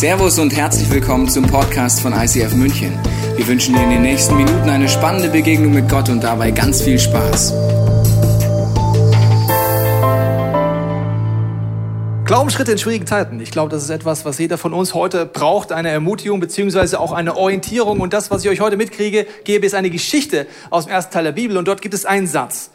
Servus und herzlich willkommen zum Podcast von ICF München. Wir wünschen dir in den nächsten Minuten eine spannende Begegnung mit Gott und dabei ganz viel Spaß. Glaubensschritte in schwierigen Zeiten. Ich glaube, das ist etwas, was jeder von uns heute braucht, eine Ermutigung beziehungsweise auch eine Orientierung. Und das, was ich euch heute mitkriege, gebe, ist eine Geschichte aus dem ersten Teil der Bibel. Und dort gibt es einen Satz.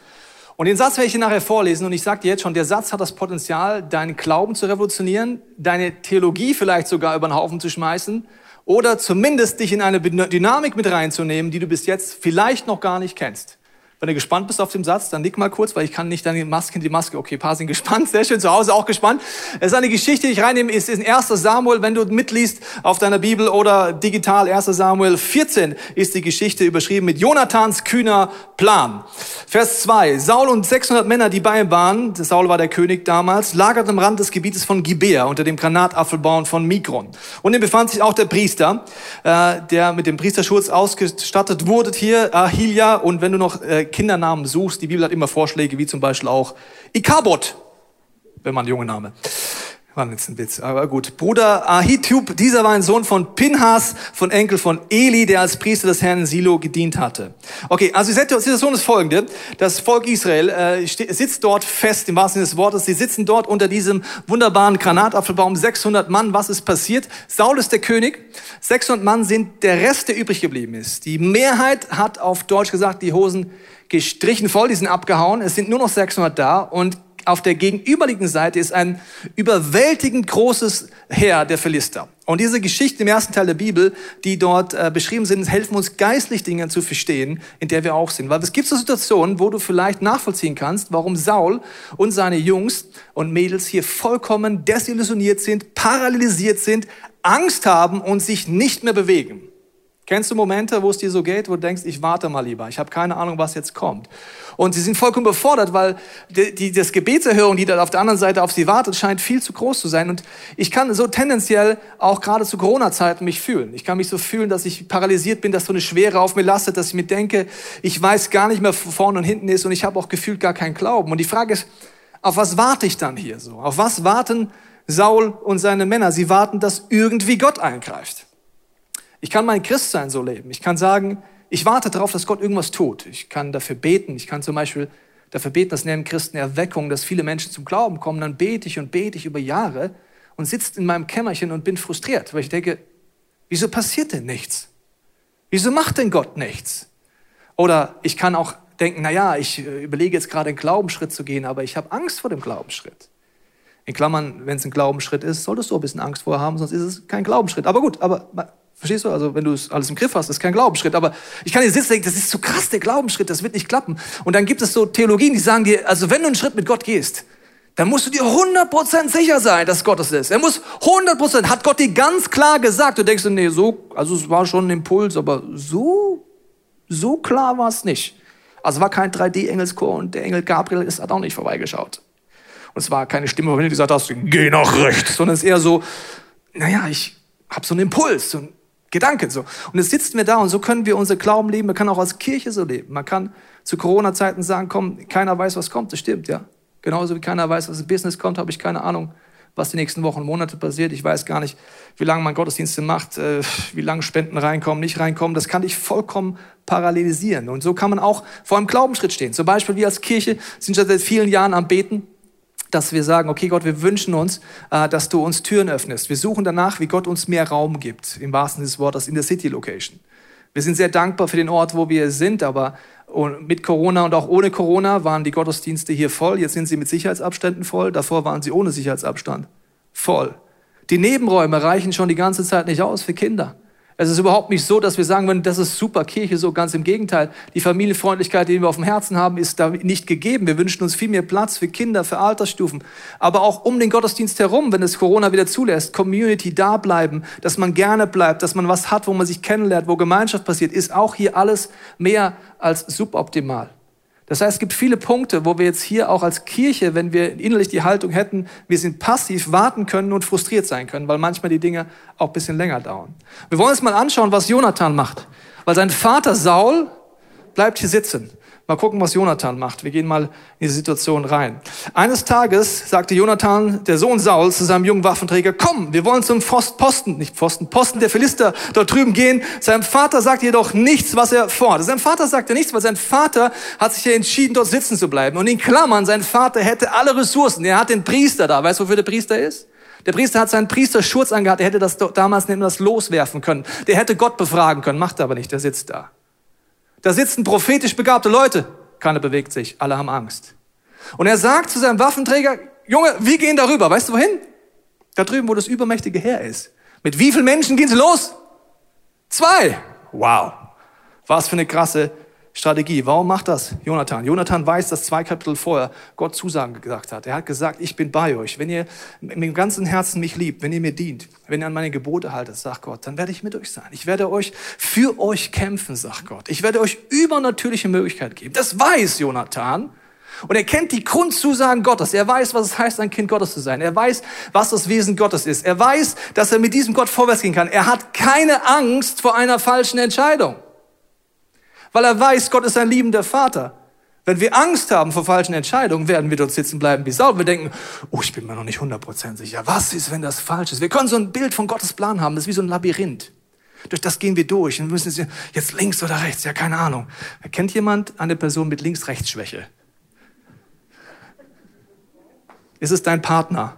Und den Satz werde ich dir nachher vorlesen und ich sage dir jetzt schon, der Satz hat das Potenzial, deinen Glauben zu revolutionieren, deine Theologie vielleicht sogar über den Haufen zu schmeißen oder zumindest dich in eine Dynamik mit reinzunehmen, die du bis jetzt vielleicht noch gar nicht kennst. Wenn du gespannt bist auf den Satz, dann nick mal kurz, weil ich kann nicht deine Maske in die Maske. Okay, paar sind gespannt, sehr schön, zu Hause auch gespannt. Es ist eine Geschichte, die ich reinnehme, ist in 1. Samuel, wenn du mitliest auf deiner Bibel oder digital 1. Samuel 14 ist die Geschichte überschrieben mit Jonathans kühner Plan. Vers 2. Saul und 600 Männer, die bei ihm waren, Saul war der König damals, lagerten am Rand des Gebietes von Gibea unter dem Granatapfelbaum von Mikron. Und hier befand sich auch der Priester, äh, der mit dem Priesterschutz ausgestattet wurde hier, Ahilia. Und wenn du noch äh, Kindernamen suchst, die Bibel hat immer Vorschläge, wie zum Beispiel auch Ikabot, wenn man junge Name. War jetzt ein Witz, aber gut. Bruder Ahitub, dieser war ein Sohn von Pinhas, von Enkel von Eli, der als Priester des Herrn Silo gedient hatte. Okay, also die Situation ist folgende. Das Volk Israel äh, sitzt dort fest, im wahrsten Sinne des Wortes. Sie sitzen dort unter diesem wunderbaren Granatapfelbaum. 600 Mann, was ist passiert? Saul ist der König. 600 Mann sind der Rest, der übrig geblieben ist. Die Mehrheit hat auf Deutsch gesagt, die Hosen gestrichen voll, die sind abgehauen. Es sind nur noch 600 da und auf der gegenüberliegenden Seite ist ein überwältigend großes Heer der Philister. Und diese Geschichten im ersten Teil der Bibel, die dort äh, beschrieben sind, helfen uns geistlich Dinge zu verstehen, in der wir auch sind. Weil es gibt so Situationen, wo du vielleicht nachvollziehen kannst, warum Saul und seine Jungs und Mädels hier vollkommen desillusioniert sind, paralysiert sind, Angst haben und sich nicht mehr bewegen. Kennst du Momente, wo es dir so geht, wo du denkst, ich warte mal lieber, ich habe keine Ahnung, was jetzt kommt. Und sie sind vollkommen befordert, weil die, die, das Gebetserhörung, die da auf der anderen Seite auf sie wartet, scheint viel zu groß zu sein. Und ich kann so tendenziell auch gerade zu Corona-Zeiten mich fühlen. Ich kann mich so fühlen, dass ich paralysiert bin, dass so eine Schwere auf mir lastet, dass ich mir denke, ich weiß gar nicht mehr, wo vorne und hinten ist und ich habe auch gefühlt gar keinen Glauben. Und die Frage ist, auf was warte ich dann hier so? Auf was warten Saul und seine Männer? Sie warten, dass irgendwie Gott eingreift. Ich kann mein Christsein so leben. Ich kann sagen, ich warte darauf, dass Gott irgendwas tut. Ich kann dafür beten. Ich kann zum Beispiel dafür beten, das nennen Christen Erweckung, dass viele Menschen zum Glauben kommen. Dann bete ich und bete ich über Jahre und sitze in meinem Kämmerchen und bin frustriert, weil ich denke, wieso passiert denn nichts? Wieso macht denn Gott nichts? Oder ich kann auch denken, na ja, ich äh, überlege jetzt gerade einen Glaubensschritt zu gehen, aber ich habe Angst vor dem Glaubensschritt. In Klammern, wenn es ein Glaubensschritt ist, solltest du ein bisschen Angst vorher haben, sonst ist es kein Glaubensschritt. Aber gut, aber Verstehst du? Also, wenn du es alles im Griff hast, ist kein Glaubensschritt. Aber ich kann dir sitzen denken, das ist zu krass, der Glaubensschritt, das wird nicht klappen. Und dann gibt es so Theologien, die sagen dir, also wenn du einen Schritt mit Gott gehst, dann musst du dir 100% sicher sein, dass Gott es ist. Er muss 100%, hat Gott dir ganz klar gesagt. Du denkst, nee, so, also es war schon ein Impuls, aber so, so klar war es nicht. Also war kein 3D-Engelschor und der Engel Gabriel ist, hat auch nicht vorbeigeschaut. Und es war keine Stimme, wenn du gesagt hast, geh nach rechts, sondern es ist eher so, naja, ich habe so einen Impuls, so Gedanken so. Und jetzt sitzen wir da und so können wir unser Glauben leben. Man kann auch als Kirche so leben. Man kann zu Corona-Zeiten sagen, komm, keiner weiß, was kommt. Das stimmt, ja. Genauso wie keiner weiß, was im Business kommt, habe ich keine Ahnung, was die nächsten Wochen und Monate passiert. Ich weiß gar nicht, wie lange man Gottesdienste macht, äh, wie lange Spenden reinkommen, nicht reinkommen. Das kann dich vollkommen parallelisieren. Und so kann man auch vor einem Glaubensschritt stehen. Zum Beispiel wir als Kirche sind schon seit vielen Jahren am Beten dass wir sagen, okay Gott, wir wünschen uns, äh, dass du uns Türen öffnest. Wir suchen danach, wie Gott uns mehr Raum gibt, im wahrsten Sinne des Wortes, in der City Location. Wir sind sehr dankbar für den Ort, wo wir sind, aber mit Corona und auch ohne Corona waren die Gottesdienste hier voll. Jetzt sind sie mit Sicherheitsabständen voll. Davor waren sie ohne Sicherheitsabstand voll. Die Nebenräume reichen schon die ganze Zeit nicht aus für Kinder. Es ist überhaupt nicht so, dass wir sagen würden, das ist super Kirche, so ganz im Gegenteil. Die Familienfreundlichkeit, die wir auf dem Herzen haben, ist da nicht gegeben. Wir wünschen uns viel mehr Platz für Kinder, für Altersstufen. Aber auch um den Gottesdienst herum, wenn es Corona wieder zulässt, Community da bleiben, dass man gerne bleibt, dass man was hat, wo man sich kennenlernt, wo Gemeinschaft passiert, ist auch hier alles mehr als suboptimal. Das heißt, es gibt viele Punkte, wo wir jetzt hier auch als Kirche, wenn wir innerlich die Haltung hätten, wir sind passiv, warten können und frustriert sein können, weil manchmal die Dinge auch ein bisschen länger dauern. Wir wollen uns mal anschauen, was Jonathan macht. Weil sein Vater Saul bleibt hier sitzen. Mal gucken, was Jonathan macht. Wir gehen mal in diese Situation rein. Eines Tages sagte Jonathan, der Sohn Sauls, zu seinem jungen Waffenträger, komm, wir wollen zum Posten, nicht Posten, Posten der Philister dort drüben gehen. Sein Vater sagt jedoch nichts, was er vorhat. Sein Vater sagte nichts, weil sein Vater hat sich ja entschieden, dort sitzen zu bleiben. Und in Klammern, sein Vater hätte alle Ressourcen. Er hat den Priester da. Weißt du, wofür der Priester ist? Der Priester hat seinen Priesterschurz angehabt. Er hätte das damals nicht das loswerfen können. Der hätte Gott befragen können. Macht er aber nicht. Der sitzt da. Da sitzen prophetisch begabte Leute. Keiner bewegt sich. Alle haben Angst. Und er sagt zu seinem Waffenträger, Junge, wir gehen darüber. Weißt du wohin? Da drüben, wo das übermächtige Heer ist. Mit wie vielen Menschen gehen sie los? Zwei. Wow. Was für eine krasse Strategie. Warum macht das Jonathan? Jonathan weiß, dass zwei Kapitel vorher Gott Zusagen gesagt hat. Er hat gesagt, ich bin bei euch. Wenn ihr mit dem ganzen Herzen mich liebt, wenn ihr mir dient, wenn ihr an meine Gebote haltet, sagt Gott, dann werde ich mit euch sein. Ich werde euch für euch kämpfen, sagt Gott. Ich werde euch übernatürliche Möglichkeit geben. Das weiß Jonathan. Und er kennt die Grundzusagen Gottes. Er weiß, was es heißt, ein Kind Gottes zu sein. Er weiß, was das Wesen Gottes ist. Er weiß, dass er mit diesem Gott vorwärts gehen kann. Er hat keine Angst vor einer falschen Entscheidung weil er weiß, Gott ist ein liebender Vater. Wenn wir Angst haben vor falschen Entscheidungen, werden wir dort sitzen bleiben wie Saul. Wir denken, oh, ich bin mir noch nicht 100% sicher. Was ist, wenn das falsch ist? Wir können so ein Bild von Gottes Plan haben. Das ist wie so ein Labyrinth. Durch das gehen wir durch. Und wir müssen jetzt links oder rechts. Ja, keine Ahnung. Kennt jemand eine Person mit Links-Rechts-Schwäche? Ist es dein Partner?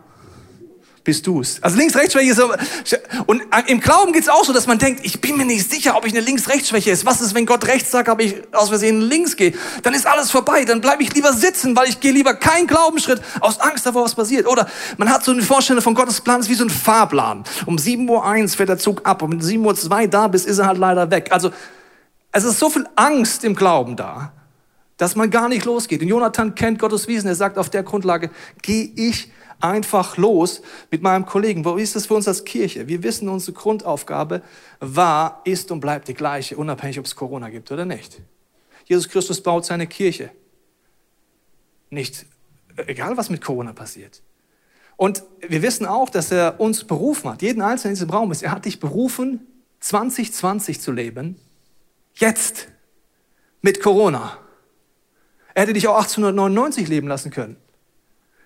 Bist du's. Also links-rechts-Schwäche ist so, und im Glauben geht's auch so, dass man denkt, ich bin mir nicht sicher, ob ich eine links-rechts-Schwäche ist. Was ist, wenn Gott rechts sagt, aber ich aus Versehen links gehe? Dann ist alles vorbei, dann bleibe ich lieber sitzen, weil ich gehe lieber keinen Glaubensschritt aus Angst davor, was passiert. Oder man hat so eine Vorstellung von Gottes Plan, ist wie so ein Fahrplan. Um 7.01 Uhr fährt der Zug ab, und um 7.02 Uhr da bist, ist er halt leider weg. Also es ist so viel Angst im Glauben da, dass man gar nicht losgeht. Und Jonathan kennt Gottes Wiesen. Er sagt, auf der Grundlage gehe ich einfach los mit meinem Kollegen. Wo ist es für uns als Kirche? Wir wissen, unsere Grundaufgabe war, ist und bleibt die gleiche, unabhängig, ob es Corona gibt oder nicht. Jesus Christus baut seine Kirche. Nicht, egal was mit Corona passiert. Und wir wissen auch, dass er uns berufen hat, jeden Einzelnen in diesem Raum ist. Er hat dich berufen, 2020 zu leben. Jetzt. Mit Corona. Er hätte dich auch 1899 leben lassen können.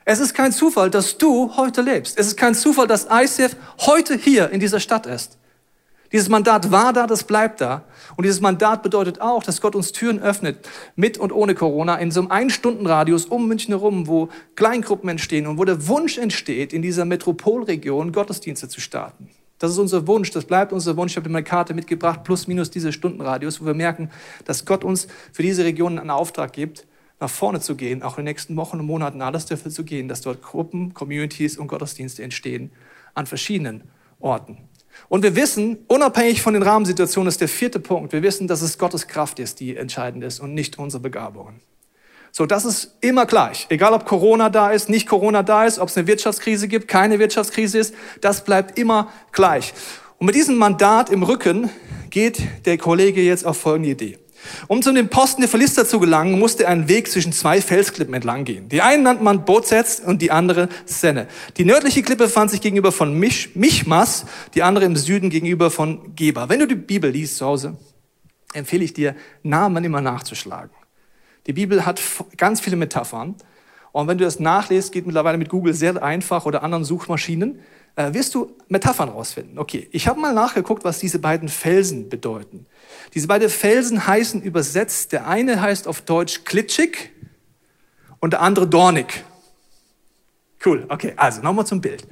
Es ist kein Zufall, dass du heute lebst. Es ist kein Zufall, dass ICF heute hier in dieser Stadt ist. Dieses Mandat war da, das bleibt da. Und dieses Mandat bedeutet auch, dass Gott uns Türen öffnet, mit und ohne Corona, in so einem Ein-Stunden-Radius um München herum, wo Kleingruppen entstehen und wo der Wunsch entsteht, in dieser Metropolregion Gottesdienste zu starten. Das ist unser Wunsch, das bleibt unser Wunsch. Ich habe meine Karte mitgebracht, plus minus diese Stundenradius, wo wir merken, dass Gott uns für diese Region einen Auftrag gibt nach vorne zu gehen, auch in den nächsten Wochen und Monaten alles dafür zu gehen, dass dort Gruppen, Communities und Gottesdienste entstehen an verschiedenen Orten. Und wir wissen, unabhängig von den Rahmensituationen ist der vierte Punkt, wir wissen, dass es Gottes Kraft ist, die entscheidend ist und nicht unsere Begabungen. So, das ist immer gleich. Egal ob Corona da ist, nicht Corona da ist, ob es eine Wirtschaftskrise gibt, keine Wirtschaftskrise ist, das bleibt immer gleich. Und mit diesem Mandat im Rücken geht der Kollege jetzt auf folgende Idee. Um zu dem Posten der Philister zu gelangen, musste er einen Weg zwischen zwei Felsklippen entlang gehen. Die einen nannte man Bozets und die andere Senne. Die nördliche Klippe fand sich gegenüber von Mich Michmas, die andere im Süden gegenüber von Geba. Wenn du die Bibel liest zu Hause, empfehle ich dir, Namen immer nachzuschlagen. Die Bibel hat ganz viele Metaphern. Und wenn du das nachlest, geht mittlerweile mit Google sehr einfach oder anderen Suchmaschinen, äh, wirst du Metaphern rausfinden. Okay, ich habe mal nachgeguckt, was diese beiden Felsen bedeuten. Diese beiden Felsen heißen übersetzt, der eine heißt auf Deutsch klitschig und der andere dornig. Cool, okay, also nochmal zum Bild.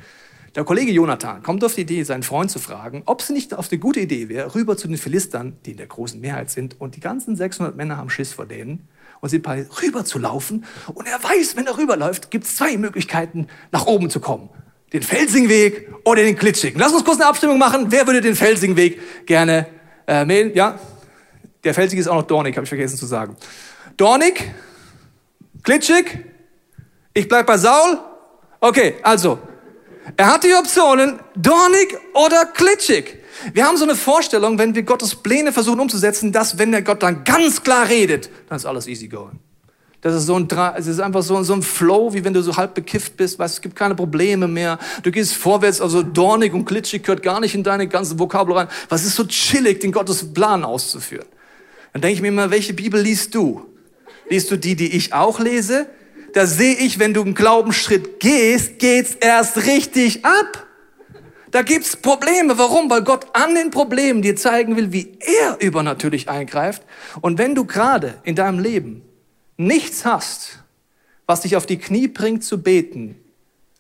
Der Kollege Jonathan kommt auf die Idee, seinen Freund zu fragen, ob es nicht auf eine gute Idee wäre, rüber zu den Philistern, die in der großen Mehrheit sind, und die ganzen 600 Männer haben Schiss vor denen, und bei rüber zu laufen. Und er weiß, wenn er rüberläuft, gibt es zwei Möglichkeiten, nach oben zu kommen. Den Felsingweg oder den Glitschigen. Lass uns kurz eine Abstimmung machen. Wer würde den Felsingweg gerne äh, Mail, ja? Der Felsige ist auch noch dornig, habe ich vergessen zu sagen. Dornig? Glitschig? Ich bleib bei Saul? Okay, also. Er hat die Optionen dornig oder glitschig. Wir haben so eine Vorstellung, wenn wir Gottes Pläne versuchen umzusetzen, dass wenn der Gott dann ganz klar redet, dann ist alles easy going. Das ist so ein, es ist einfach so, so ein Flow, wie wenn du so halb bekifft bist, weißt, es gibt keine Probleme mehr. Du gehst vorwärts, also dornig und glitschig gehört gar nicht in deine ganze Vokabel rein. Was ist so chillig, den Gottes Plan auszuführen? Dann denke ich mir immer, welche Bibel liest du? Liest du die, die ich auch lese? Da sehe ich, wenn du einen Glaubensschritt gehst, geht's erst richtig ab. Da gibt's Probleme. Warum? Weil Gott an den Problemen dir zeigen will, wie er übernatürlich eingreift. Und wenn du gerade in deinem Leben nichts hast, was dich auf die Knie bringt zu beten,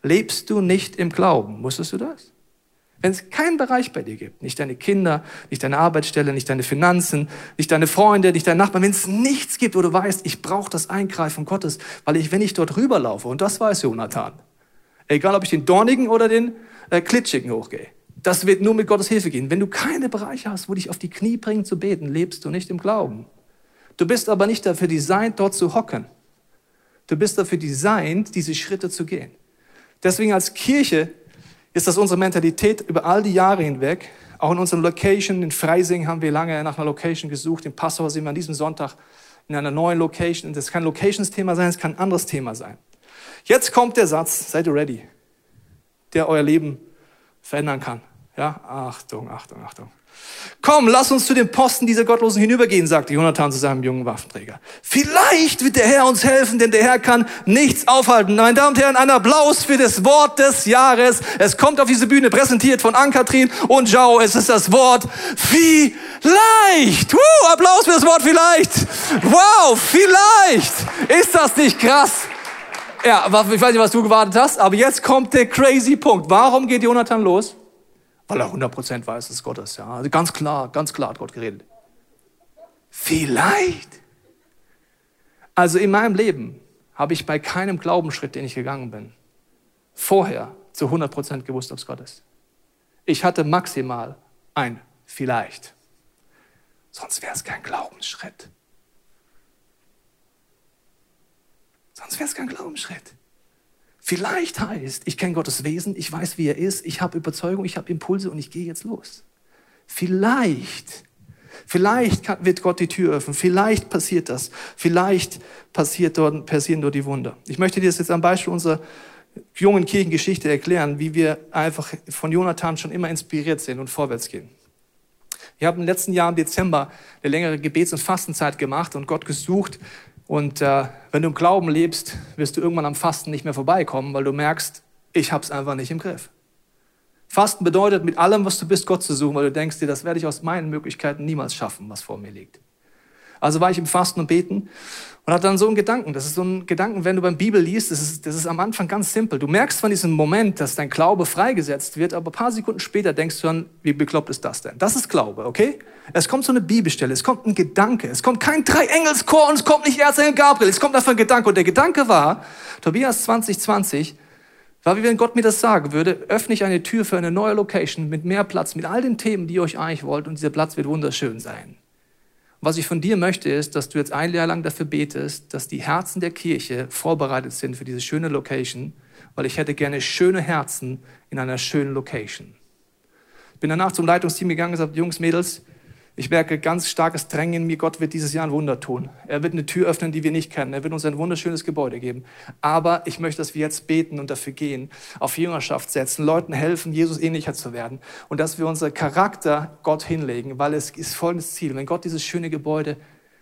lebst du nicht im Glauben. Wusstest du das? Wenn es keinen Bereich bei dir gibt, nicht deine Kinder, nicht deine Arbeitsstelle, nicht deine Finanzen, nicht deine Freunde, nicht dein Nachbarn, wenn es nichts gibt, wo du weißt, ich brauche das Eingreifen Gottes, weil ich, wenn ich dort rüberlaufe, und das weiß Jonathan, egal ob ich den dornigen oder den äh, klitschigen hochgehe, das wird nur mit Gottes Hilfe gehen. Wenn du keine Bereiche hast, wo dich auf die Knie bringen zu beten, lebst du nicht im Glauben. Du bist aber nicht dafür designt, dort zu hocken. Du bist dafür designt, diese Schritte zu gehen. Deswegen als Kirche ist das unsere Mentalität über all die Jahre hinweg. Auch in unserem Location in Freising haben wir lange nach einer Location gesucht. Im Passau sind wir an diesem Sonntag in einer neuen Location. Das kann Locations-Thema sein, es kann ein anderes Thema sein. Jetzt kommt der Satz, seid ihr ready, der euer Leben verändern kann. Ja, Achtung, Achtung, Achtung. Komm, lass uns zu den Posten dieser Gottlosen hinübergehen, sagte Jonathan zu seinem jungen Waffenträger. Vielleicht wird der Herr uns helfen, denn der Herr kann nichts aufhalten. Meine Damen und Herren, ein Applaus für das Wort des Jahres. Es kommt auf diese Bühne, präsentiert von Ann-Kathrin und Jao. Es ist das Wort vielleicht. Uh, Applaus für das Wort vielleicht. Wow, vielleicht. Ist das nicht krass? Ja, ich weiß nicht, was du gewartet hast, aber jetzt kommt der crazy Punkt. Warum geht Jonathan los? Weil er 100% weiß, dass Gott ist. Ja. Also ganz klar, ganz klar hat Gott geredet. Vielleicht. Also in meinem Leben habe ich bei keinem Glaubensschritt, den ich gegangen bin, vorher zu 100% gewusst, ob es Gott ist. Ich hatte maximal ein Vielleicht. Sonst wäre es kein Glaubensschritt. Sonst wäre es kein Glaubensschritt. Vielleicht heißt, ich kenne Gottes Wesen, ich weiß, wie er ist, ich habe Überzeugung, ich habe Impulse und ich gehe jetzt los. Vielleicht, vielleicht wird Gott die Tür öffnen, vielleicht passiert das, vielleicht passiert dort, passieren dort die Wunder. Ich möchte dir das jetzt am Beispiel unserer jungen Kirchengeschichte erklären, wie wir einfach von Jonathan schon immer inspiriert sind und vorwärts gehen. Wir haben im letzten Jahr im Dezember eine längere Gebets- und Fastenzeit gemacht und Gott gesucht, und äh, wenn du im Glauben lebst, wirst du irgendwann am Fasten nicht mehr vorbeikommen, weil du merkst, ich habe es einfach nicht im Griff. Fasten bedeutet, mit allem, was du bist, Gott zu suchen, weil du denkst dir, das werde ich aus meinen Möglichkeiten niemals schaffen, was vor mir liegt. Also war ich im Fasten und Beten und hatte dann so einen Gedanken. Das ist so ein Gedanken, wenn du beim Bibel liest, das ist, das ist am Anfang ganz simpel. Du merkst von diesem Moment, dass dein Glaube freigesetzt wird, aber ein paar Sekunden später denkst du dann, wie bekloppt ist das denn? Das ist Glaube, okay? Es kommt so eine Bibelstelle, es kommt ein Gedanke, es kommt kein Dreiengelschor und es kommt nicht Erzengel Gabriel, es kommt einfach ein Gedanke. Und der Gedanke war, Tobias 2020, war wie wenn Gott mir das sagen würde, öffne ich eine Tür für eine neue Location mit mehr Platz, mit all den Themen, die ihr euch eigentlich wollt und dieser Platz wird wunderschön sein. Was ich von dir möchte, ist, dass du jetzt ein Jahr lang dafür betest, dass die Herzen der Kirche vorbereitet sind für diese schöne Location, weil ich hätte gerne schöne Herzen in einer schönen Location. Ich bin danach zum Leitungsteam gegangen und gesagt, Jungs, Mädels, ich merke ganz starkes Drängen in mir, Gott wird dieses Jahr ein Wunder tun. Er wird eine Tür öffnen, die wir nicht kennen. Er wird uns ein wunderschönes Gebäude geben. Aber ich möchte, dass wir jetzt beten und dafür gehen, auf Jüngerschaft setzen, Leuten helfen, Jesus ähnlicher zu werden und dass wir unser Charakter Gott hinlegen, weil es ist folgendes Ziel. Wenn Gott dieses schöne Gebäude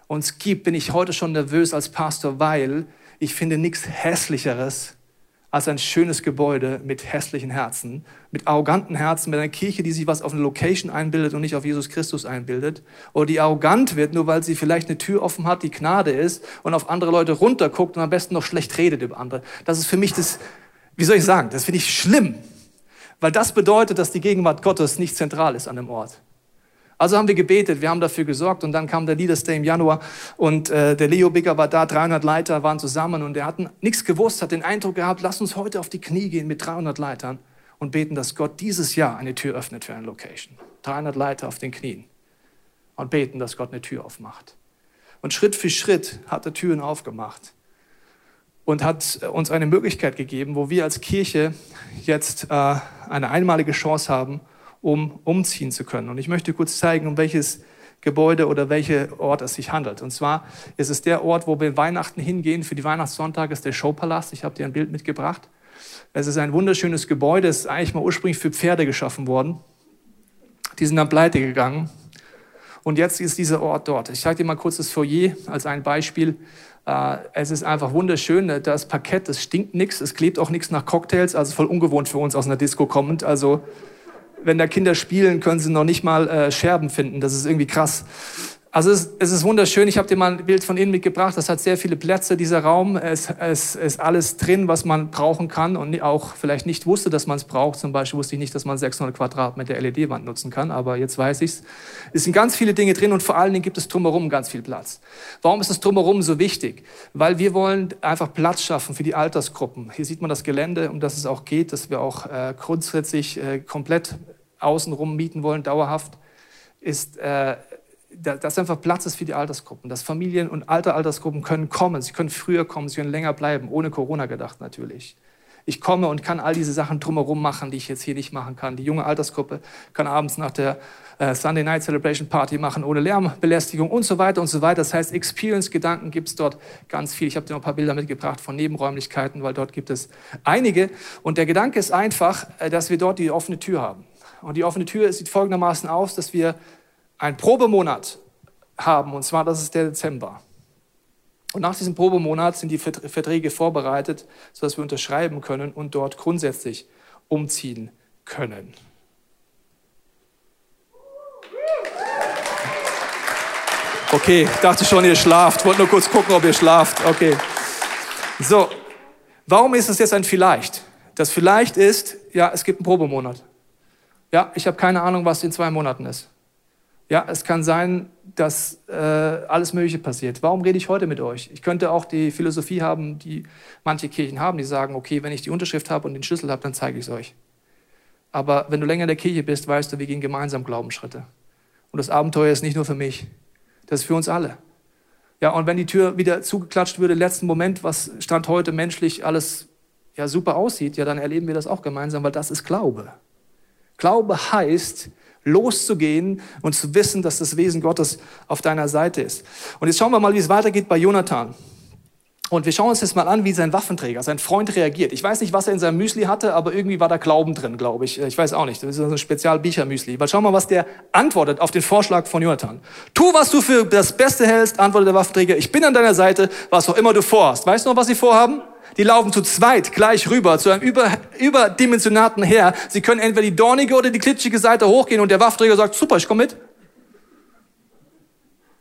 uns gibt, bin ich heute schon nervös als Pastor, weil ich finde nichts Hässlicheres als ein schönes Gebäude mit hässlichen Herzen, mit arroganten Herzen, mit einer Kirche, die sich was auf eine Location einbildet und nicht auf Jesus Christus einbildet, oder die arrogant wird, nur weil sie vielleicht eine Tür offen hat, die Gnade ist und auf andere Leute runterguckt und am besten noch schlecht redet über andere. Das ist für mich das, wie soll ich sagen, das finde ich schlimm, weil das bedeutet, dass die Gegenwart Gottes nicht zentral ist an dem Ort. Also haben wir gebetet, wir haben dafür gesorgt und dann kam der Leaders Day im Januar und äh, der Leo Bigger war da, 300 Leiter waren zusammen und er hat nichts gewusst, hat den Eindruck gehabt, lass uns heute auf die Knie gehen mit 300 Leitern und beten, dass Gott dieses Jahr eine Tür öffnet für eine Location. 300 Leiter auf den Knien und beten, dass Gott eine Tür aufmacht. Und Schritt für Schritt hat er Türen aufgemacht und hat uns eine Möglichkeit gegeben, wo wir als Kirche jetzt äh, eine einmalige Chance haben, um umziehen zu können. Und ich möchte kurz zeigen, um welches Gebäude oder welcher Ort es sich handelt. Und zwar ist es der Ort, wo wir Weihnachten hingehen. Für die Weihnachtssonntag ist der Showpalast. Ich habe dir ein Bild mitgebracht. Es ist ein wunderschönes Gebäude. Es ist eigentlich mal ursprünglich für Pferde geschaffen worden. Die sind dann pleite gegangen. Und jetzt ist dieser Ort dort. Ich zeige dir mal kurz das Foyer als ein Beispiel. Äh, es ist einfach wunderschön. Das Parkett, das stinkt nichts, es klebt auch nichts nach Cocktails, also voll ungewohnt für uns aus einer Disco kommend. Also wenn da Kinder spielen, können sie noch nicht mal äh, Scherben finden. Das ist irgendwie krass. Also es, es ist wunderschön. Ich habe dir mal ein Bild von innen mitgebracht. Das hat sehr viele Plätze, dieser Raum. Es, es ist alles drin, was man brauchen kann und auch vielleicht nicht wusste, dass man es braucht. Zum Beispiel wusste ich nicht, dass man 600 Quadratmeter LED-Wand nutzen kann, aber jetzt weiß ich's. Es sind ganz viele Dinge drin und vor allen Dingen gibt es drumherum ganz viel Platz. Warum ist das drumherum so wichtig? Weil wir wollen einfach Platz schaffen für die Altersgruppen. Hier sieht man das Gelände, um das es auch geht, dass wir auch äh, grundsätzlich äh, komplett außenrum mieten wollen, dauerhaft, ist, äh, dass einfach Platz ist für die Altersgruppen, dass Familien und alte Altersgruppen können kommen, sie können früher kommen, sie können länger bleiben, ohne Corona gedacht natürlich. Ich komme und kann all diese Sachen drumherum machen, die ich jetzt hier nicht machen kann. Die junge Altersgruppe kann abends nach der äh, Sunday Night Celebration Party machen, ohne Lärmbelästigung und so weiter und so weiter. Das heißt, Experience-Gedanken gibt es dort ganz viel. Ich habe dir noch ein paar Bilder mitgebracht von Nebenräumlichkeiten, weil dort gibt es einige. Und der Gedanke ist einfach, äh, dass wir dort die offene Tür haben. Und die offene Tür sieht folgendermaßen aus, dass wir einen Probemonat haben, und zwar das ist der Dezember. Und nach diesem Probemonat sind die Verträge vorbereitet, sodass wir unterschreiben können und dort grundsätzlich umziehen können. Okay, ich dachte schon, ihr schlaft. Wollte nur kurz gucken, ob ihr schlaft. Okay. So, warum ist es jetzt ein Vielleicht? Das Vielleicht ist, ja, es gibt einen Probemonat. Ja, ich habe keine Ahnung, was in zwei Monaten ist. Ja, es kann sein, dass äh, alles Mögliche passiert. Warum rede ich heute mit euch? Ich könnte auch die Philosophie haben, die manche Kirchen haben, die sagen, okay, wenn ich die Unterschrift habe und den Schlüssel habe, dann zeige ich es euch. Aber wenn du länger in der Kirche bist, weißt du, wir gehen gemeinsam Glaubensschritte. Und das Abenteuer ist nicht nur für mich, das ist für uns alle. Ja, und wenn die Tür wieder zugeklatscht würde, letzten Moment, was Stand heute menschlich alles ja super aussieht, ja, dann erleben wir das auch gemeinsam, weil das ist Glaube. Glaube heißt, loszugehen und zu wissen, dass das Wesen Gottes auf deiner Seite ist. Und jetzt schauen wir mal, wie es weitergeht bei Jonathan. Und wir schauen uns jetzt mal an, wie sein Waffenträger, sein Freund reagiert. Ich weiß nicht, was er in seinem Müsli hatte, aber irgendwie war da Glauben drin, glaube ich. Ich weiß auch nicht. Das ist ein Spezial-Bücher-Müsli. Aber schau mal, was der antwortet auf den Vorschlag von Jonathan. Tu, was du für das Beste hältst, antwortet der Waffenträger. Ich bin an deiner Seite, was auch immer du vorhast. Weißt du noch, was sie vorhaben? Die laufen zu zweit gleich rüber zu einem über, überdimensionaten Heer. Sie können entweder die dornige oder die klitschige Seite hochgehen und der Waffenträger sagt, super, ich komme mit.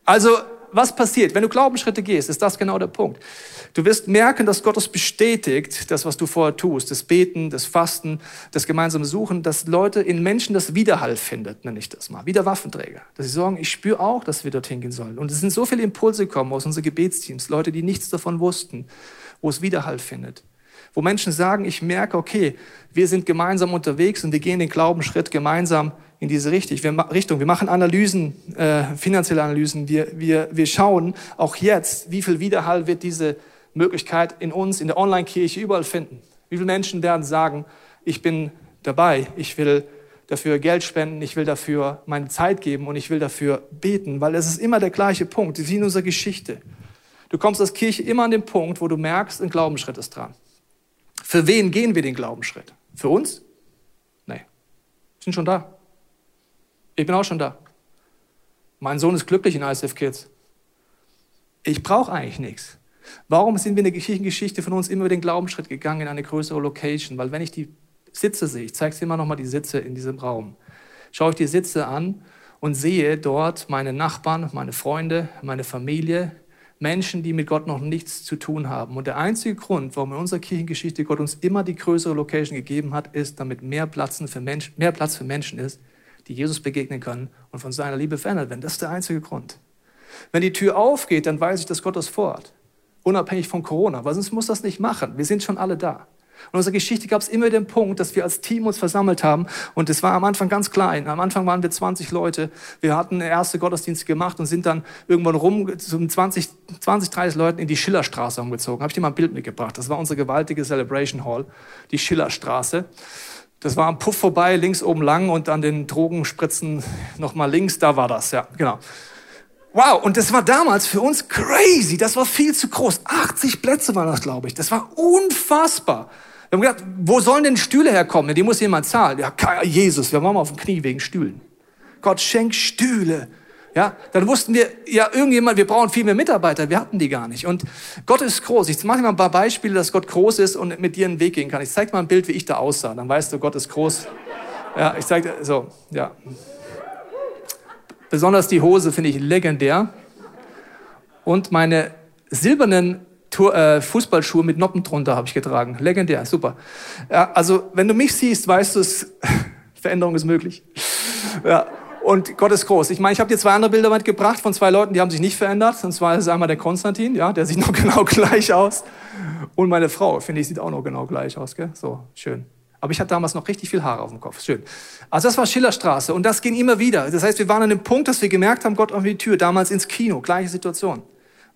Also, was passiert? Wenn du Glaubensschritte gehst, ist das genau der Punkt. Du wirst merken, dass Gott es bestätigt, das, was du vorher tust, das Beten, das Fasten, das gemeinsame Suchen, dass Leute in Menschen das Widerhall findet, nenne ich das mal, wie der Waffenträger. Dass sie sagen, ich spüre auch, dass wir dorthin gehen sollen. Und es sind so viele Impulse gekommen aus unseren Gebetsteams, Leute, die nichts davon wussten wo es Widerhall findet. Wo Menschen sagen, ich merke, okay, wir sind gemeinsam unterwegs und wir gehen den Glaubensschritt gemeinsam in diese Richtung. Wir machen Analysen, äh, finanzielle Analysen. Wir, wir, wir schauen auch jetzt, wie viel Widerhall wird diese Möglichkeit in uns, in der Online-Kirche überall finden. Wie viele Menschen werden sagen, ich bin dabei, ich will dafür Geld spenden, ich will dafür meine Zeit geben und ich will dafür beten, weil es ist immer der gleiche Punkt, wie in unserer Geschichte. Du kommst als Kirche immer an den Punkt, wo du merkst, ein Glaubensschritt ist dran. Für wen gehen wir den Glaubensschritt? Für uns? Nee. Wir sind schon da. Ich bin auch schon da. Mein Sohn ist glücklich in ISF Kids. Ich brauche eigentlich nichts. Warum sind wir in der Kirchengeschichte von uns immer über den Glaubensschritt gegangen in eine größere Location? Weil wenn ich die Sitze sehe, ich zeige dir immer noch mal die Sitze in diesem Raum, schaue ich die Sitze an und sehe dort meine Nachbarn, meine Freunde, meine Familie, Menschen, die mit Gott noch nichts zu tun haben. Und der einzige Grund, warum in unserer Kirchengeschichte Gott uns immer die größere Location gegeben hat, ist, damit mehr Platz für, Mensch, mehr Platz für Menschen ist, die Jesus begegnen können und von seiner Liebe verändert werden. Das ist der einzige Grund. Wenn die Tür aufgeht, dann weiß ich, dass Gott das vorhat. Unabhängig von Corona, weil sonst muss das nicht machen. Wir sind schon alle da. In unserer Geschichte gab es immer den Punkt, dass wir als Team uns versammelt haben. Und es war am Anfang ganz klein. Am Anfang waren wir 20 Leute. Wir hatten erste Gottesdienst gemacht und sind dann irgendwann rum zu 20, 20 30 Leuten in die Schillerstraße umgezogen. Habe ich dir mal ein Bild mitgebracht. Das war unsere gewaltige Celebration Hall, die Schillerstraße. Das war am Puff vorbei, links oben lang und an den Drogenspritzen nochmal links. Da war das, ja, genau. Wow, und das war damals für uns crazy. Das war viel zu groß. 80 Plätze waren das, glaube ich. Das war unfassbar. Wir haben gedacht, wo sollen denn Stühle herkommen? Die muss jemand zahlen. Ja, Jesus, wir waren mal auf dem Knie wegen Stühlen. Gott schenkt Stühle. Ja, dann wussten wir, ja, irgendjemand, wir brauchen viel mehr Mitarbeiter. Wir hatten die gar nicht. Und Gott ist groß. Ich mache mal ein paar Beispiele, dass Gott groß ist und mit dir einen Weg gehen kann. Ich zeige mal ein Bild, wie ich da aussah. Dann weißt du, Gott ist groß. Ja, ich zeige, so, ja. Besonders die Hose finde ich legendär. Und meine silbernen Tour, äh, Fußballschuhe mit Noppen drunter habe ich getragen. Legendär, super. Ja, also, wenn du mich siehst, weißt du, es, Veränderung ist möglich. Ja. Und Gott ist groß. Ich meine, ich habe dir zwei andere Bilder mitgebracht von zwei Leuten, die haben sich nicht verändert. Und zwar ist einmal der Konstantin, ja, der sieht noch genau gleich aus. Und meine Frau, finde ich, sieht auch noch genau gleich aus. Gell? So, schön. Aber ich hatte damals noch richtig viel Haare auf dem Kopf. Schön. Also das war Schillerstraße und das ging immer wieder. Das heißt, wir waren an dem Punkt, dass wir gemerkt haben, Gott öffnet die Tür. Damals ins Kino, gleiche Situation.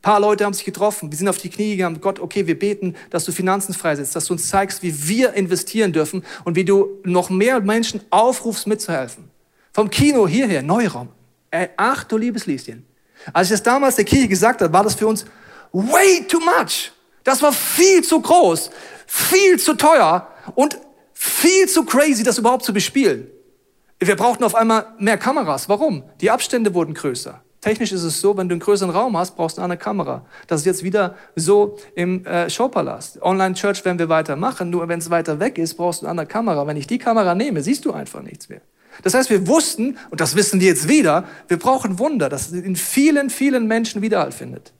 Ein paar Leute haben sich getroffen. Wir sind auf die Knie gegangen. Gott, okay, wir beten, dass du Finanzen freisetzt, dass du uns zeigst, wie wir investieren dürfen und wie du noch mehr Menschen aufrufst, mitzuhelfen. Vom Kino hierher, Neuraum. Ey, ach du liebes Lieschen. Als ich das damals der Kirche gesagt habe, war das für uns way too much. Das war viel zu groß, viel zu teuer und viel zu crazy, das überhaupt zu bespielen. Wir brauchten auf einmal mehr Kameras. Warum? Die Abstände wurden größer. Technisch ist es so, wenn du einen größeren Raum hast, brauchst du eine Kamera. Das ist jetzt wieder so im äh, Showpalast. Online-Church werden wir weitermachen, nur wenn es weiter weg ist, brauchst du eine andere Kamera. Wenn ich die Kamera nehme, siehst du einfach nichts mehr. Das heißt, wir wussten, und das wissen wir jetzt wieder, wir brauchen Wunder, dass es in vielen, vielen Menschen Widerhall findet.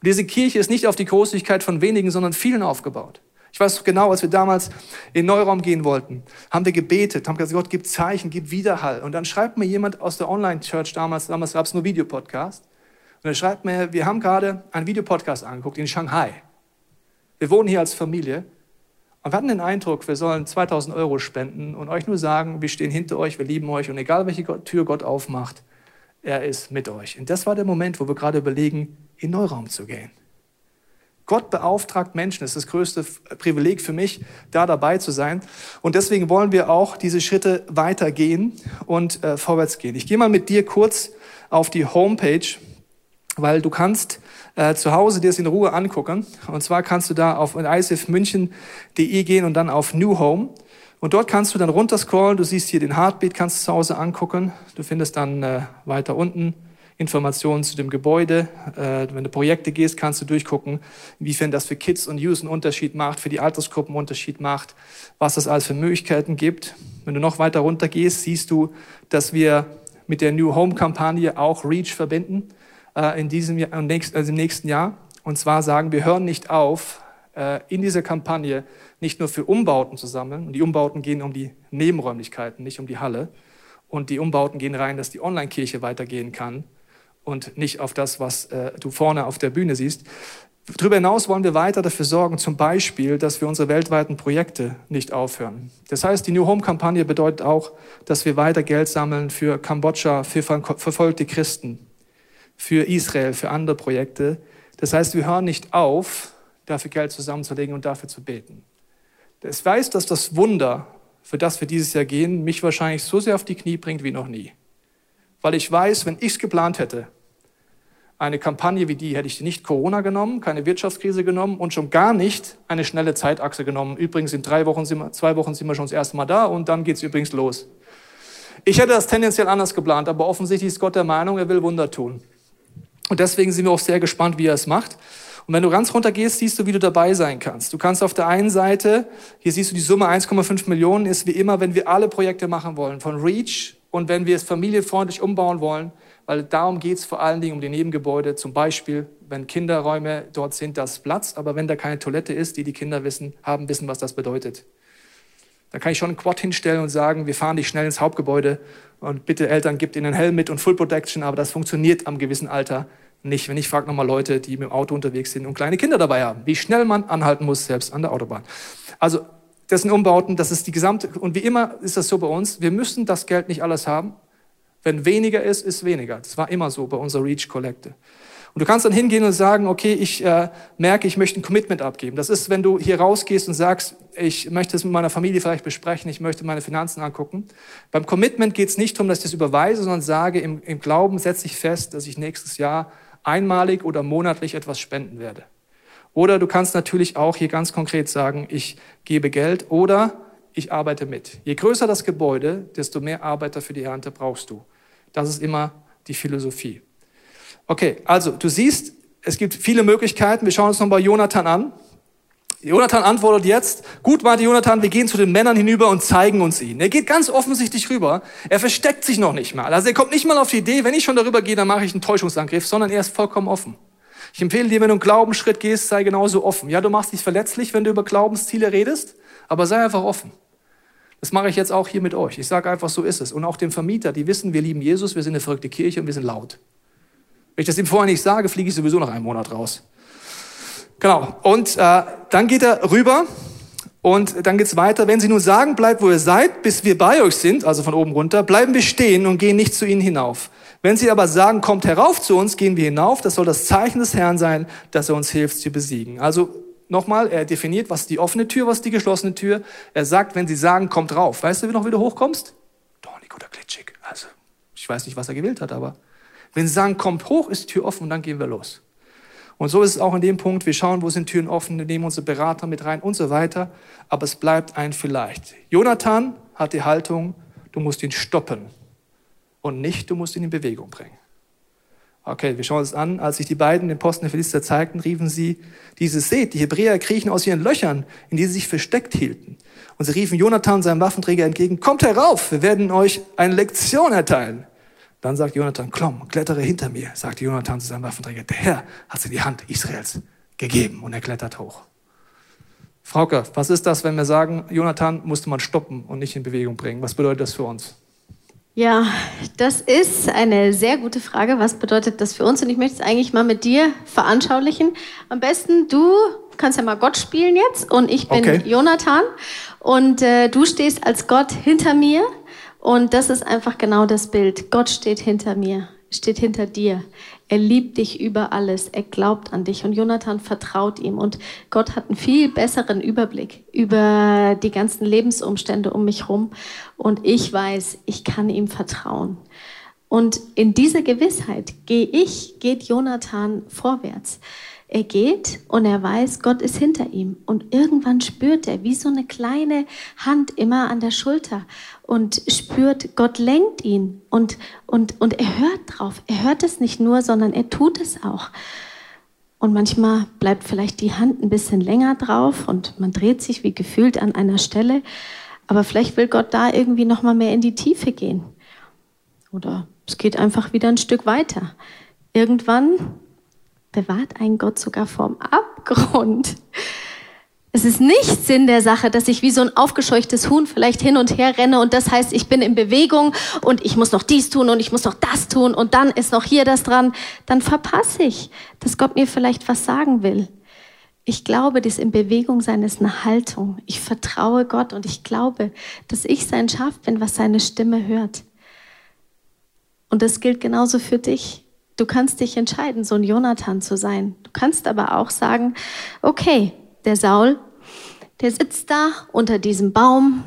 Und diese Kirche ist nicht auf die Großigkeit von wenigen, sondern vielen aufgebaut. Ich weiß genau, als wir damals in Neuraum gehen wollten, haben wir gebetet, haben gesagt, Gott, gib Zeichen, gib Widerhall. Und dann schreibt mir jemand aus der Online-Church damals, damals gab es nur Videopodcast, und er schreibt mir, wir haben gerade einen Videopodcast angeguckt in Shanghai. Wir wohnen hier als Familie und wir hatten den Eindruck, wir sollen 2000 Euro spenden und euch nur sagen, wir stehen hinter euch, wir lieben euch und egal welche Tür Gott aufmacht, er ist mit euch. Und das war der Moment, wo wir gerade überlegen, in Neuraum zu gehen. Gott beauftragt Menschen. Das ist das größte Privileg für mich, da dabei zu sein. Und deswegen wollen wir auch diese Schritte weitergehen und äh, vorwärts gehen. Ich gehe mal mit dir kurz auf die Homepage, weil du kannst äh, zu Hause dir das in Ruhe angucken. Und zwar kannst du da auf isfmünchen.de gehen und dann auf New Home. Und dort kannst du dann runterscrollen. Du siehst hier den Heartbeat, kannst du zu Hause angucken. Du findest dann äh, weiter unten Informationen zu dem Gebäude. Äh, wenn du Projekte gehst, kannst du durchgucken, inwiefern das für Kids und Youth einen Unterschied macht, für die Altersgruppen einen Unterschied macht, was es alles für Möglichkeiten gibt. Wenn du noch weiter runter gehst, siehst du, dass wir mit der New Home Kampagne auch Reach verbinden äh, in diesem Jahr, also im nächsten Jahr. Und zwar sagen, wir hören nicht auf, äh, in dieser Kampagne nicht nur für Umbauten zu sammeln. Und die Umbauten gehen um die Nebenräumlichkeiten, nicht um die Halle. Und die Umbauten gehen rein, dass die Online-Kirche weitergehen kann und nicht auf das, was äh, du vorne auf der Bühne siehst. Darüber hinaus wollen wir weiter dafür sorgen, zum Beispiel, dass wir unsere weltweiten Projekte nicht aufhören. Das heißt, die New Home Kampagne bedeutet auch, dass wir weiter Geld sammeln für Kambodscha, für verfolgte Christen, für Israel, für andere Projekte. Das heißt, wir hören nicht auf, dafür Geld zusammenzulegen und dafür zu beten. Ich weiß, dass das Wunder, für das wir dieses Jahr gehen, mich wahrscheinlich so sehr auf die Knie bringt wie noch nie. Weil ich weiß, wenn ich es geplant hätte, eine Kampagne wie die hätte ich nicht Corona genommen, keine Wirtschaftskrise genommen und schon gar nicht eine schnelle Zeitachse genommen. Übrigens, in drei Wochen sind wir, zwei Wochen sind wir schon das erste Mal da und dann geht es übrigens los. Ich hätte das tendenziell anders geplant, aber offensichtlich ist Gott der Meinung, er will Wunder tun. Und deswegen sind wir auch sehr gespannt, wie er es macht. Und wenn du ganz runter gehst, siehst du, wie du dabei sein kannst. Du kannst auf der einen Seite, hier siehst du die Summe 1,5 Millionen, ist wie immer, wenn wir alle Projekte machen wollen, von Reach und wenn wir es familienfreundlich umbauen wollen, weil darum geht es vor allen Dingen um die Nebengebäude, zum Beispiel, wenn Kinderräume dort sind, das Platz, aber wenn da keine Toilette ist, die die Kinder wissen, haben, wissen, was das bedeutet. Da kann ich schon einen Quad hinstellen und sagen, wir fahren dich schnell ins Hauptgebäude und bitte Eltern, gebt ihnen einen Helm mit und Full Protection, aber das funktioniert am gewissen Alter nicht. Wenn ich frage nochmal Leute, die mit dem Auto unterwegs sind und kleine Kinder dabei haben, wie schnell man anhalten muss, selbst an der Autobahn. Also, das sind Umbauten, das ist die gesamte, und wie immer ist das so bei uns, wir müssen das Geld nicht alles haben. Wenn weniger ist, ist weniger. Das war immer so bei unserer Reach-Kollekte. Und du kannst dann hingehen und sagen, okay, ich äh, merke, ich möchte ein Commitment abgeben. Das ist, wenn du hier rausgehst und sagst, ich möchte es mit meiner Familie vielleicht besprechen, ich möchte meine Finanzen angucken. Beim Commitment geht es nicht darum, dass ich das überweise, sondern sage, im, im Glauben setze ich fest, dass ich nächstes Jahr einmalig oder monatlich etwas spenden werde. Oder du kannst natürlich auch hier ganz konkret sagen, ich gebe Geld oder ich arbeite mit. Je größer das Gebäude, desto mehr Arbeiter für die Ernte brauchst du. Das ist immer die Philosophie. Okay, also du siehst, es gibt viele Möglichkeiten. Wir schauen uns nochmal Jonathan an. Jonathan antwortet jetzt, gut meinte Jonathan, wir gehen zu den Männern hinüber und zeigen uns ihn. Er geht ganz offensichtlich rüber. Er versteckt sich noch nicht mal. Also er kommt nicht mal auf die Idee, wenn ich schon darüber gehe, dann mache ich einen Täuschungsangriff, sondern er ist vollkommen offen. Ich empfehle dir, wenn du einen Glaubensschritt gehst, sei genauso offen. Ja, du machst dich verletzlich, wenn du über Glaubensziele redest, aber sei einfach offen. Das mache ich jetzt auch hier mit euch. Ich sage einfach, so ist es. Und auch dem Vermieter, die wissen, wir lieben Jesus, wir sind eine verrückte Kirche und wir sind laut. Wenn ich das ihm vorher nicht sage, fliege ich sowieso nach einem Monat raus. Genau. Und äh, dann geht er rüber und dann geht's weiter. Wenn sie nun sagen, bleibt, wo ihr seid, bis wir bei euch sind, also von oben runter, bleiben wir stehen und gehen nicht zu ihnen hinauf. Wenn sie aber sagen, kommt herauf zu uns, gehen wir hinauf. Das soll das Zeichen des Herrn sein, dass er uns hilft, zu besiegen. Also nochmal, er definiert, was die offene Tür, was die geschlossene Tür. Er sagt, wenn sie sagen, kommt rauf. Weißt du, wie noch wieder hochkommst? Dornig oder glitschig. Also, ich weiß nicht, was er gewählt hat, aber wenn sie sagen, kommt hoch, ist die Tür offen und dann gehen wir los. Und so ist es auch in dem Punkt, wir schauen, wo sind Türen offen, nehmen unsere Berater mit rein und so weiter. Aber es bleibt ein Vielleicht. Jonathan hat die Haltung, du musst ihn stoppen und nicht, du musst ihn in Bewegung bringen. Okay, wir schauen uns an. Als sich die beiden den Posten der Philister zeigten, riefen sie, dieses seht, die Hebräer kriechen aus ihren Löchern, in die sie sich versteckt hielten. Und sie riefen Jonathan, seinem Waffenträger, entgegen, kommt herauf, wir werden euch eine Lektion erteilen. Dann sagt Jonathan, komm, klettere hinter mir, sagte Jonathan zu seinem Waffenträger. Der Herr hat sie die Hand Israels gegeben und er klettert hoch. Frauke, was ist das, wenn wir sagen, Jonathan musste man stoppen und nicht in Bewegung bringen? Was bedeutet das für uns? Ja, das ist eine sehr gute Frage. Was bedeutet das für uns? Und ich möchte es eigentlich mal mit dir veranschaulichen. Am besten, du kannst ja mal Gott spielen jetzt und ich bin okay. Jonathan und äh, du stehst als Gott hinter mir und das ist einfach genau das Bild. Gott steht hinter mir, steht hinter dir. Er liebt dich über alles. Er glaubt an dich. Und Jonathan vertraut ihm. Und Gott hat einen viel besseren Überblick über die ganzen Lebensumstände um mich herum. Und ich weiß, ich kann ihm vertrauen. Und in dieser Gewissheit gehe ich, geht Jonathan vorwärts. Er geht und er weiß, Gott ist hinter ihm. Und irgendwann spürt er, wie so eine kleine Hand immer an der Schulter und spürt, Gott lenkt ihn und, und, und er hört drauf. Er hört es nicht nur, sondern er tut es auch. Und manchmal bleibt vielleicht die Hand ein bisschen länger drauf und man dreht sich wie gefühlt an einer Stelle. Aber vielleicht will Gott da irgendwie noch mal mehr in die Tiefe gehen. Oder es geht einfach wieder ein Stück weiter. Irgendwann bewahrt einen Gott sogar vorm Abgrund. Es ist nicht Sinn der Sache, dass ich wie so ein aufgescheuchtes Huhn vielleicht hin und her renne und das heißt, ich bin in Bewegung und ich muss noch dies tun und ich muss noch das tun und dann ist noch hier das dran. Dann verpasse ich, dass Gott mir vielleicht was sagen will. Ich glaube, das in Bewegung sein ist eine Haltung. Ich vertraue Gott und ich glaube, dass ich sein Schaf bin, was seine Stimme hört. Und das gilt genauso für dich. Du kannst dich entscheiden, so ein Jonathan zu sein. Du kannst aber auch sagen, okay, der Saul, der sitzt da unter diesem Baum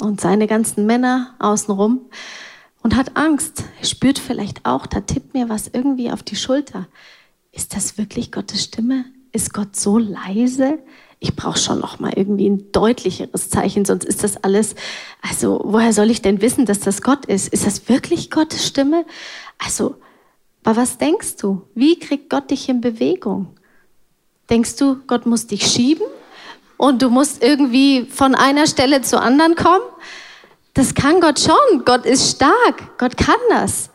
und seine ganzen Männer außenrum und hat Angst. Er spürt vielleicht auch, da tippt mir was irgendwie auf die Schulter. Ist das wirklich Gottes Stimme? Ist Gott so leise? Ich brauche schon noch mal irgendwie ein deutlicheres Zeichen, sonst ist das alles. Also woher soll ich denn wissen, dass das Gott ist? Ist das wirklich Gottes Stimme? Also aber was denkst du? Wie kriegt Gott dich in Bewegung? Denkst du, Gott muss dich schieben und du musst irgendwie von einer Stelle zur anderen kommen? Das kann Gott schon. Gott ist stark. Gott kann das.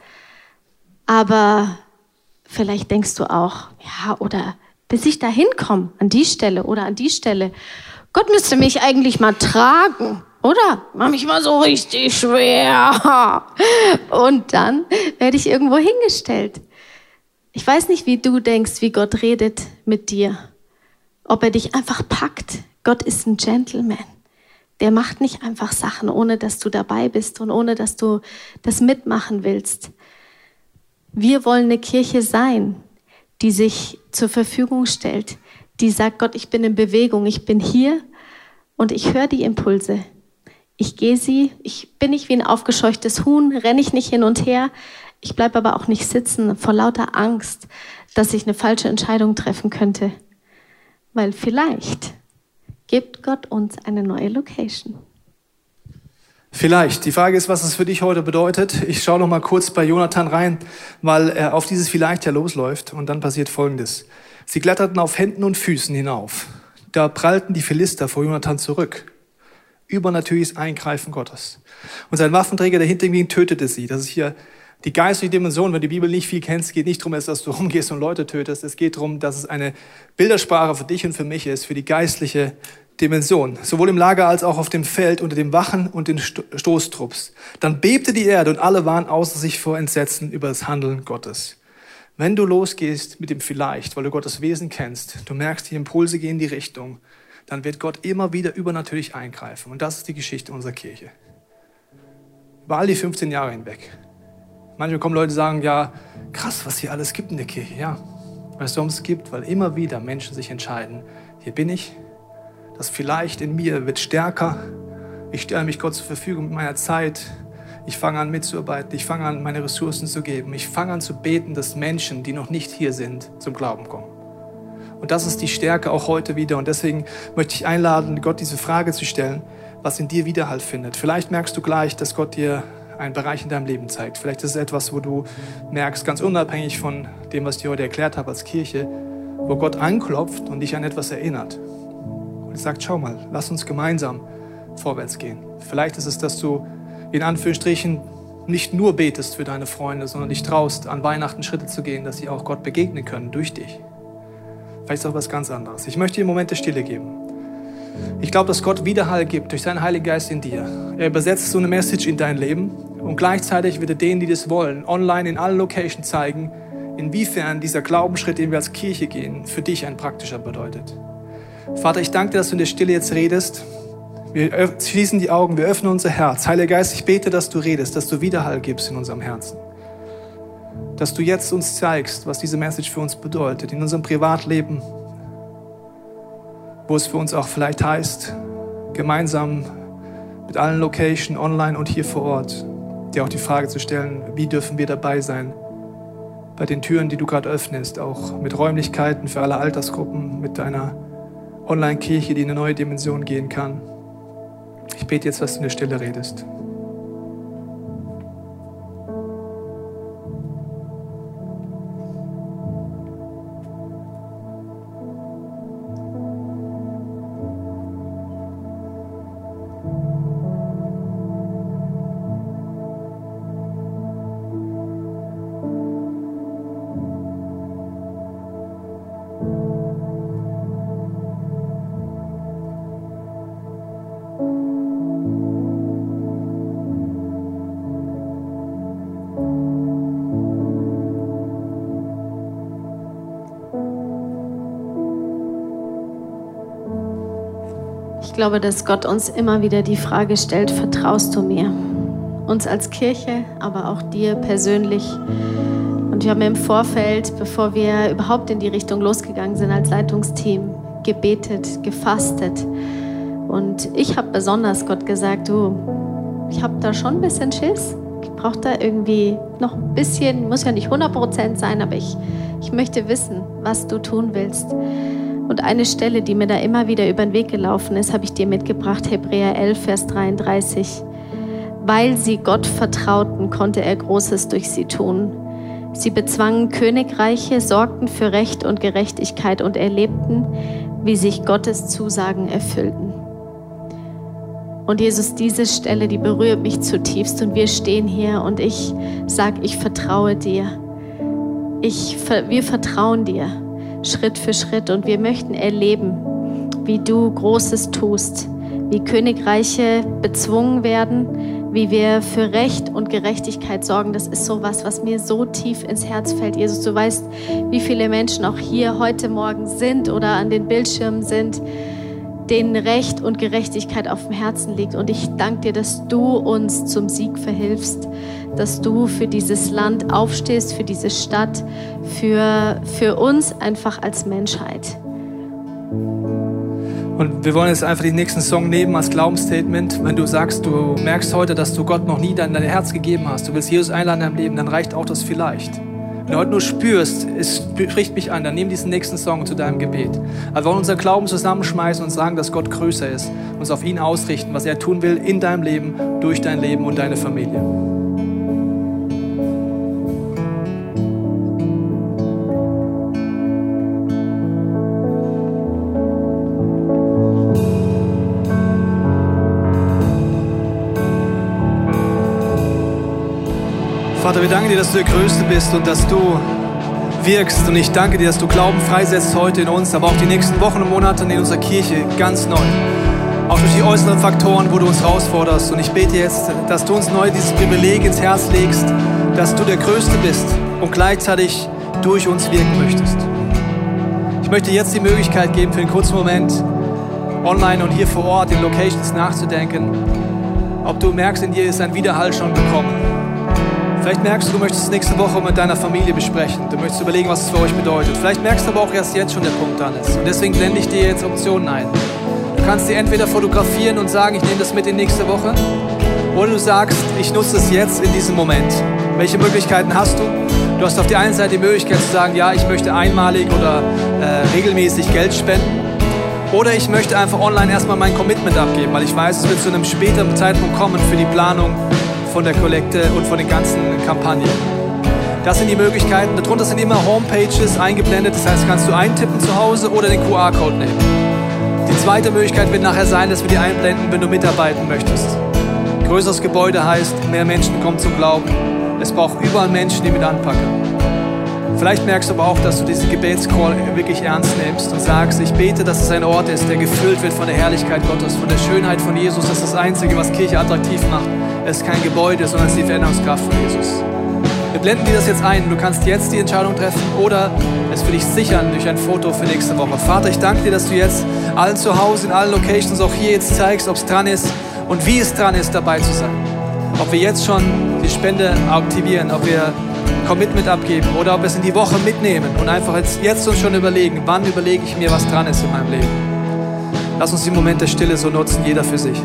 Aber vielleicht denkst du auch, ja, oder bis ich da hinkomme, an die Stelle oder an die Stelle. Gott müsste mich eigentlich mal tragen. Oder? Mach mich mal so richtig schwer. Und dann werde ich irgendwo hingestellt. Ich weiß nicht, wie du denkst, wie Gott redet mit dir. Ob er dich einfach packt. Gott ist ein Gentleman. Der macht nicht einfach Sachen, ohne dass du dabei bist und ohne dass du das mitmachen willst. Wir wollen eine Kirche sein, die sich zur Verfügung stellt, die sagt, Gott, ich bin in Bewegung, ich bin hier und ich höre die Impulse. Ich gehe sie, ich bin nicht wie ein aufgescheuchtes Huhn, renne ich nicht hin und her. Ich bleibe aber auch nicht sitzen vor lauter Angst, dass ich eine falsche Entscheidung treffen könnte. Weil vielleicht gibt Gott uns eine neue Location. Vielleicht. Die Frage ist, was es für dich heute bedeutet. Ich schaue noch mal kurz bei Jonathan rein, weil er auf dieses Vielleicht ja losläuft. Und dann passiert Folgendes. Sie kletterten auf Händen und Füßen hinauf. Da prallten die Philister vor Jonathan zurück. Übernatürliches Eingreifen Gottes. Und sein Waffenträger, der hinter ihm ging, tötete sie. Das ist hier die geistliche Dimension. Wenn du die Bibel nicht viel kennst, geht nicht darum, dass du rumgehst und Leute tötest. Es geht darum, dass es eine Bildersprache für dich und für mich ist, für die geistliche Dimension, sowohl im Lager als auch auf dem Feld unter dem Wachen und den Stoßtrupps. Dann bebte die Erde und alle waren außer sich vor Entsetzen über das Handeln Gottes. Wenn du losgehst mit dem Vielleicht, weil du Gottes Wesen kennst, du merkst, die Impulse gehen in die Richtung, dann wird Gott immer wieder übernatürlich eingreifen. Und das ist die Geschichte unserer Kirche. Über all die 15 Jahre hinweg. Manchmal kommen Leute und sagen, ja, krass, was hier alles gibt in der Kirche. Ja, warum es gibt? Weil immer wieder Menschen sich entscheiden, hier bin ich, das vielleicht in mir wird stärker. Ich stelle mich Gott zur Verfügung mit meiner Zeit. Ich fange an mitzuarbeiten. Ich fange an, meine Ressourcen zu geben. Ich fange an zu beten, dass Menschen, die noch nicht hier sind, zum Glauben kommen. Und das ist die Stärke auch heute wieder. Und deswegen möchte ich einladen, Gott diese Frage zu stellen, was in dir Widerhalt findet. Vielleicht merkst du gleich, dass Gott dir einen Bereich in deinem Leben zeigt. Vielleicht ist es etwas, wo du merkst, ganz unabhängig von dem, was ich dir heute erklärt habe als Kirche, wo Gott anklopft und dich an etwas erinnert und sagt, schau mal, lass uns gemeinsam vorwärts gehen. Vielleicht ist es, dass du in Anführungsstrichen nicht nur betest für deine Freunde, sondern dich traust, an Weihnachten Schritte zu gehen, dass sie auch Gott begegnen können durch dich. Vielleicht auch was ganz anderes. Ich möchte dir einen Moment der Stille geben. Ich glaube, dass Gott Widerhall gibt durch seinen Heiligen Geist in dir. Er übersetzt so eine Message in dein Leben und gleichzeitig wird er denen, die das wollen, online in allen Locations zeigen, inwiefern dieser Glaubensschritt, den wir als Kirche gehen, für dich ein praktischer bedeutet. Vater, ich danke dir, dass du in der Stille jetzt redest. Wir schließen die Augen, wir öffnen unser Herz. Heiliger Geist, ich bete, dass du redest, dass du Widerhall gibst in unserem Herzen. Dass du jetzt uns zeigst, was diese Message für uns bedeutet, in unserem Privatleben, wo es für uns auch vielleicht heißt, gemeinsam mit allen Locations, online und hier vor Ort, dir auch die Frage zu stellen, wie dürfen wir dabei sein? Bei den Türen, die du gerade öffnest, auch mit Räumlichkeiten für alle Altersgruppen, mit deiner Online-Kirche, die in eine neue Dimension gehen kann. Ich bete jetzt, dass du in der Stille redest. Glaube, dass Gott uns immer wieder die Frage stellt, vertraust du mir? Uns als Kirche, aber auch dir persönlich. Und wir haben im Vorfeld, bevor wir überhaupt in die Richtung losgegangen sind als Leitungsteam, gebetet, gefastet. Und ich habe besonders Gott gesagt, du, ich habe da schon ein bisschen Schiss. Ich brauche da irgendwie noch ein bisschen, muss ja nicht 100% sein, aber ich, ich möchte wissen, was du tun willst. Und eine Stelle, die mir da immer wieder über den Weg gelaufen ist, habe ich dir mitgebracht, Hebräer 11, Vers 33. Weil sie Gott vertrauten, konnte er Großes durch sie tun. Sie bezwangen Königreiche, sorgten für Recht und Gerechtigkeit und erlebten, wie sich Gottes Zusagen erfüllten. Und Jesus, diese Stelle, die berührt mich zutiefst und wir stehen hier und ich sage, ich vertraue dir. Ich, wir vertrauen dir. Schritt für Schritt. Und wir möchten erleben, wie du Großes tust, wie Königreiche bezwungen werden, wie wir für Recht und Gerechtigkeit sorgen. Das ist so was, was mir so tief ins Herz fällt. Jesus, du weißt, wie viele Menschen auch hier heute Morgen sind oder an den Bildschirmen sind, denen Recht und Gerechtigkeit auf dem Herzen liegt. Und ich danke dir, dass du uns zum Sieg verhilfst, dass du für dieses Land aufstehst, für diese Stadt, für, für uns einfach als Menschheit. Und wir wollen jetzt einfach den nächsten Song nehmen als Glaubensstatement. Wenn du sagst, du merkst heute, dass du Gott noch nie dein, dein Herz gegeben hast, du willst Jesus einladen in deinem Leben, dann reicht auch das vielleicht. Wenn du heute nur spürst, es spricht mich an, dann nimm diesen nächsten Song zu deinem Gebet. Aber wir wollen unser Glauben zusammenschmeißen und sagen, dass Gott größer ist. Uns auf ihn ausrichten, was er tun will in deinem Leben, durch dein Leben und deine Familie. Vater, wir danken dir, dass du der Größte bist und dass du wirkst. Und ich danke dir, dass du Glauben freisetzt heute in uns, aber auch die nächsten Wochen und Monate in unserer Kirche ganz neu. Auch durch die äußeren Faktoren, wo du uns herausforderst. Und ich bete jetzt, dass du uns neu dieses Privileg ins Herz legst, dass du der Größte bist und gleichzeitig durch uns wirken möchtest. Ich möchte jetzt die Möglichkeit geben, für einen kurzen Moment online und hier vor Ort in Locations nachzudenken, ob du merkst, in dir ist ein Widerhall schon gekommen Vielleicht merkst du, du möchtest es nächste Woche mit deiner Familie besprechen. Du möchtest überlegen, was es für euch bedeutet. Vielleicht merkst du aber auch erst jetzt schon der Punkt dran ist. Und deswegen blende ich dir jetzt Optionen ein. Du kannst dir entweder fotografieren und sagen, ich nehme das mit in nächste Woche. Oder du sagst, ich nutze es jetzt in diesem Moment. Welche Möglichkeiten hast du? Du hast auf der einen Seite die Möglichkeit zu sagen, ja, ich möchte einmalig oder äh, regelmäßig Geld spenden. Oder ich möchte einfach online erstmal mein Commitment abgeben, weil ich weiß, es wird zu einem späteren Zeitpunkt kommen für die Planung von der Kollekte und von den ganzen Kampagnen. Das sind die Möglichkeiten. Darunter sind immer Homepages eingeblendet. Das heißt, kannst du eintippen zu Hause oder den QR-Code nehmen. Die zweite Möglichkeit wird nachher sein, dass wir die einblenden, wenn du mitarbeiten möchtest. Größeres Gebäude heißt, mehr Menschen kommen zum Glauben. Es braucht überall Menschen, die mit anpacken. Vielleicht merkst du aber auch, dass du diesen Gebetscall wirklich ernst nimmst und sagst, ich bete, dass es ein Ort ist, der gefüllt wird von der Herrlichkeit Gottes, von der Schönheit von Jesus. Das ist das Einzige, was Kirche attraktiv macht. Es ist kein Gebäude, sondern es ist die Veränderungskraft von Jesus. Wir blenden dir das jetzt ein. Du kannst jetzt die Entscheidung treffen oder es für dich sichern durch ein Foto für nächste Woche. Vater, ich danke dir, dass du jetzt allen zu Hause, in allen Locations, auch hier jetzt zeigst, ob es dran ist und wie es dran ist, dabei zu sein. Ob wir jetzt schon die Spende aktivieren, ob wir Commitment abgeben oder ob wir es in die Woche mitnehmen und einfach jetzt, jetzt uns schon überlegen, wann überlege ich mir, was dran ist in meinem Leben. Lass uns die Momente der Stille so nutzen, jeder für sich.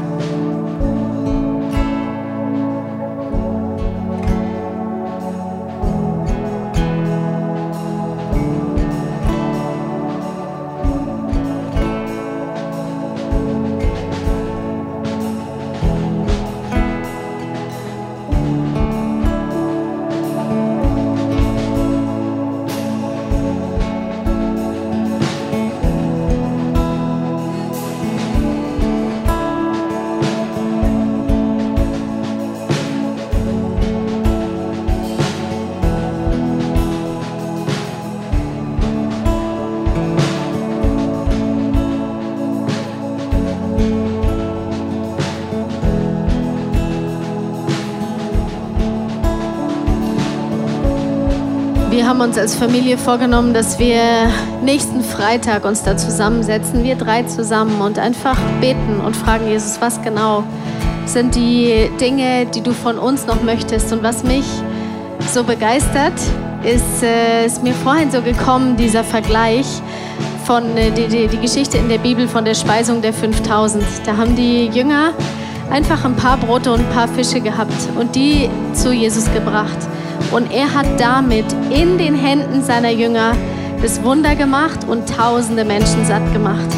Uns als Familie vorgenommen, dass wir nächsten Freitag uns da zusammensetzen, wir drei zusammen und einfach beten und fragen Jesus, was genau sind die Dinge, die du von uns noch möchtest. Und was mich so begeistert, ist, äh, ist mir vorhin so gekommen, dieser Vergleich von äh, die, die, die Geschichte in der Bibel von der Speisung der 5000. Da haben die Jünger einfach ein paar Brote und ein paar Fische gehabt und die zu Jesus gebracht. Und er hat damit in den Händen seiner Jünger das Wunder gemacht und tausende Menschen satt gemacht.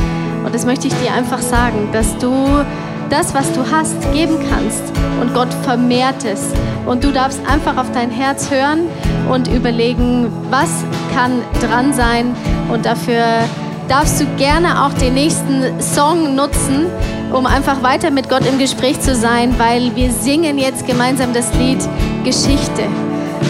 Und das möchte ich dir einfach sagen, dass du das, was du hast, geben kannst und Gott vermehrt es. Und du darfst einfach auf dein Herz hören und überlegen, was kann dran sein. Und dafür darfst du gerne auch den nächsten Song nutzen, um einfach weiter mit Gott im Gespräch zu sein, weil wir singen jetzt gemeinsam das Lied Geschichte.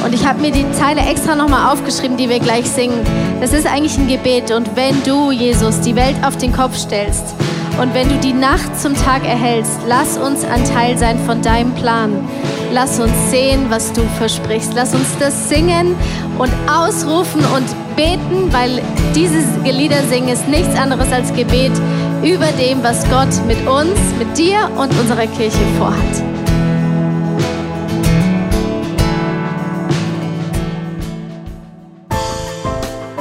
Und ich habe mir die Zeile extra nochmal aufgeschrieben, die wir gleich singen. Das ist eigentlich ein Gebet. Und wenn du, Jesus, die Welt auf den Kopf stellst und wenn du die Nacht zum Tag erhältst, lass uns ein Teil sein von deinem Plan. Lass uns sehen, was du versprichst. Lass uns das singen und ausrufen und beten, weil dieses Lieder singen ist nichts anderes als Gebet über dem, was Gott mit uns, mit dir und unserer Kirche vorhat.